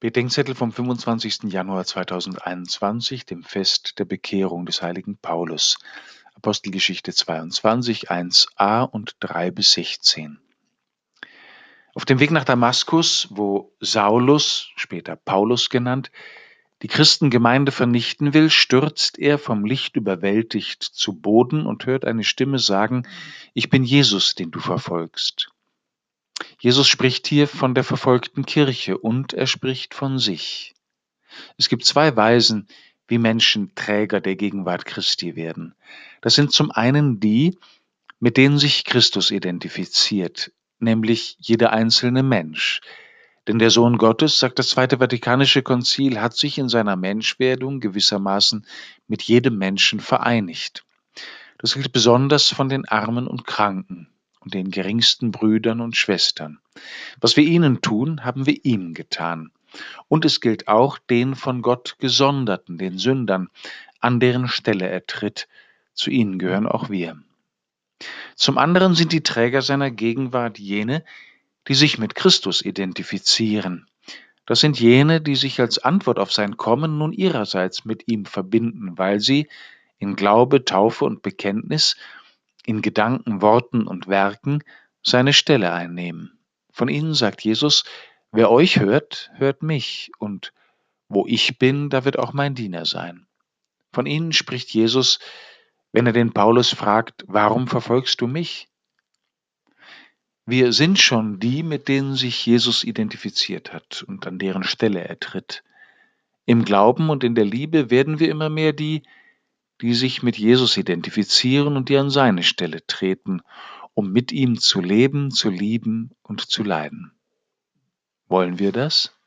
Bedenkzettel vom 25. Januar 2021, dem Fest der Bekehrung des heiligen Paulus. Apostelgeschichte 22, 1a und 3 bis 16. Auf dem Weg nach Damaskus, wo Saulus, später Paulus genannt, die Christengemeinde vernichten will, stürzt er vom Licht überwältigt zu Boden und hört eine Stimme sagen, ich bin Jesus, den du verfolgst. Jesus spricht hier von der verfolgten Kirche und er spricht von sich. Es gibt zwei Weisen, wie Menschen Träger der Gegenwart Christi werden. Das sind zum einen die, mit denen sich Christus identifiziert, nämlich jeder einzelne Mensch. Denn der Sohn Gottes, sagt das Zweite Vatikanische Konzil, hat sich in seiner Menschwerdung gewissermaßen mit jedem Menschen vereinigt. Das gilt besonders von den Armen und Kranken und den geringsten Brüdern und Schwestern. Was wir ihnen tun, haben wir ihm getan. Und es gilt auch den von Gott Gesonderten, den Sündern, an deren Stelle er tritt. Zu ihnen gehören auch wir. Zum anderen sind die Träger seiner Gegenwart jene, die sich mit Christus identifizieren. Das sind jene, die sich als Antwort auf sein Kommen nun ihrerseits mit ihm verbinden, weil sie in Glaube, Taufe und Bekenntnis in Gedanken, Worten und Werken seine Stelle einnehmen. Von ihnen sagt Jesus, wer euch hört, hört mich, und wo ich bin, da wird auch mein Diener sein. Von ihnen spricht Jesus, wenn er den Paulus fragt, warum verfolgst du mich? Wir sind schon die, mit denen sich Jesus identifiziert hat und an deren Stelle er tritt. Im Glauben und in der Liebe werden wir immer mehr die, die sich mit Jesus identifizieren und die an seine Stelle treten, um mit ihm zu leben, zu lieben und zu leiden. Wollen wir das?